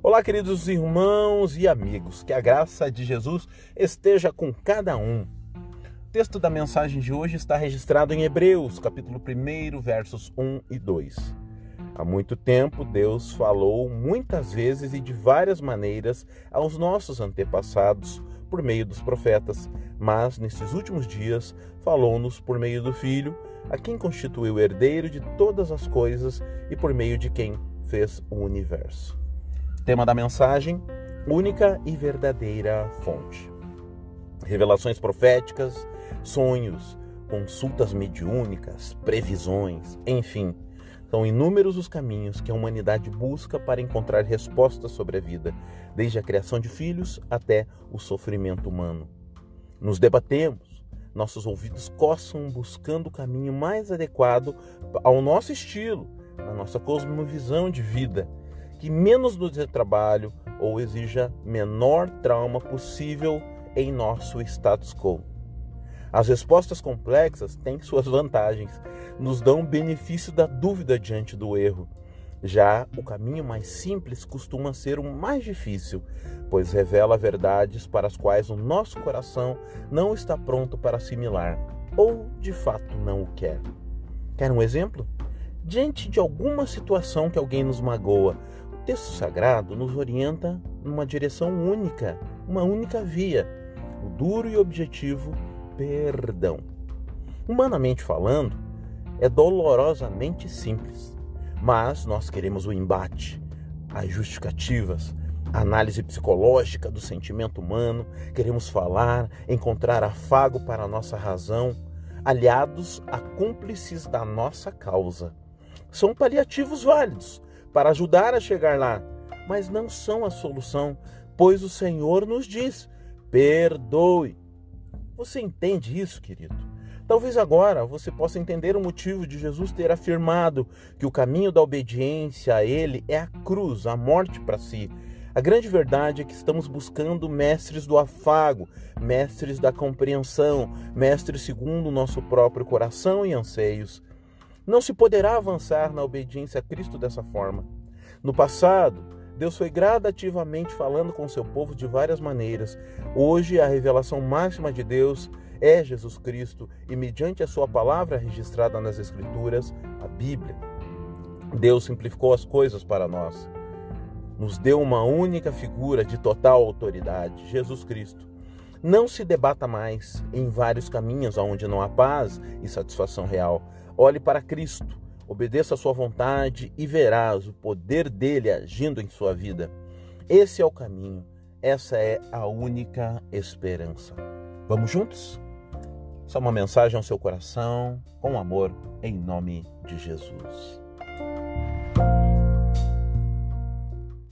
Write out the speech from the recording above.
Olá, queridos irmãos e amigos, que a graça de Jesus esteja com cada um. O texto da mensagem de hoje está registrado em Hebreus, capítulo 1, versos 1 e 2. Há muito tempo, Deus falou muitas vezes e de várias maneiras aos nossos antepassados por meio dos profetas, mas nesses últimos dias falou-nos por meio do Filho, a quem constituiu herdeiro de todas as coisas e por meio de quem fez o universo. Tema da mensagem: única e verdadeira fonte. Revelações proféticas, sonhos, consultas mediúnicas, previsões, enfim, são inúmeros os caminhos que a humanidade busca para encontrar respostas sobre a vida, desde a criação de filhos até o sofrimento humano. Nos debatemos, nossos ouvidos coçam buscando o caminho mais adequado ao nosso estilo, à nossa cosmovisão de vida que menos nos dê trabalho ou exija menor trauma possível em nosso status quo. As respostas complexas têm suas vantagens, nos dão benefício da dúvida diante do erro. Já o caminho mais simples costuma ser o mais difícil, pois revela verdades para as quais o nosso coração não está pronto para assimilar, ou de fato não o quer. Quer um exemplo? Diante de alguma situação que alguém nos magoa, texto sagrado nos orienta numa direção única, uma única via, o duro e objetivo perdão. Humanamente falando, é dolorosamente simples, mas nós queremos o embate, as justificativas, a análise psicológica do sentimento humano, queremos falar, encontrar afago para a nossa razão, aliados a cúmplices da nossa causa. São paliativos válidos, para ajudar a chegar lá, mas não são a solução, pois o Senhor nos diz: perdoe. Você entende isso, querido? Talvez agora você possa entender o motivo de Jesus ter afirmado que o caminho da obediência a Ele é a cruz, a morte para si. A grande verdade é que estamos buscando mestres do afago, mestres da compreensão, mestres segundo o nosso próprio coração e anseios. Não se poderá avançar na obediência a Cristo dessa forma. No passado, Deus foi gradativamente falando com seu povo de várias maneiras. Hoje, a revelação máxima de Deus é Jesus Cristo e, mediante a sua palavra registrada nas Escrituras, a Bíblia. Deus simplificou as coisas para nós. Nos deu uma única figura de total autoridade, Jesus Cristo. Não se debata mais em vários caminhos onde não há paz e satisfação real. Olhe para Cristo, obedeça a sua vontade e verás o poder dele agindo em sua vida. Esse é o caminho, essa é a única esperança. Vamos juntos? Só uma mensagem ao seu coração, com amor, em nome de Jesus.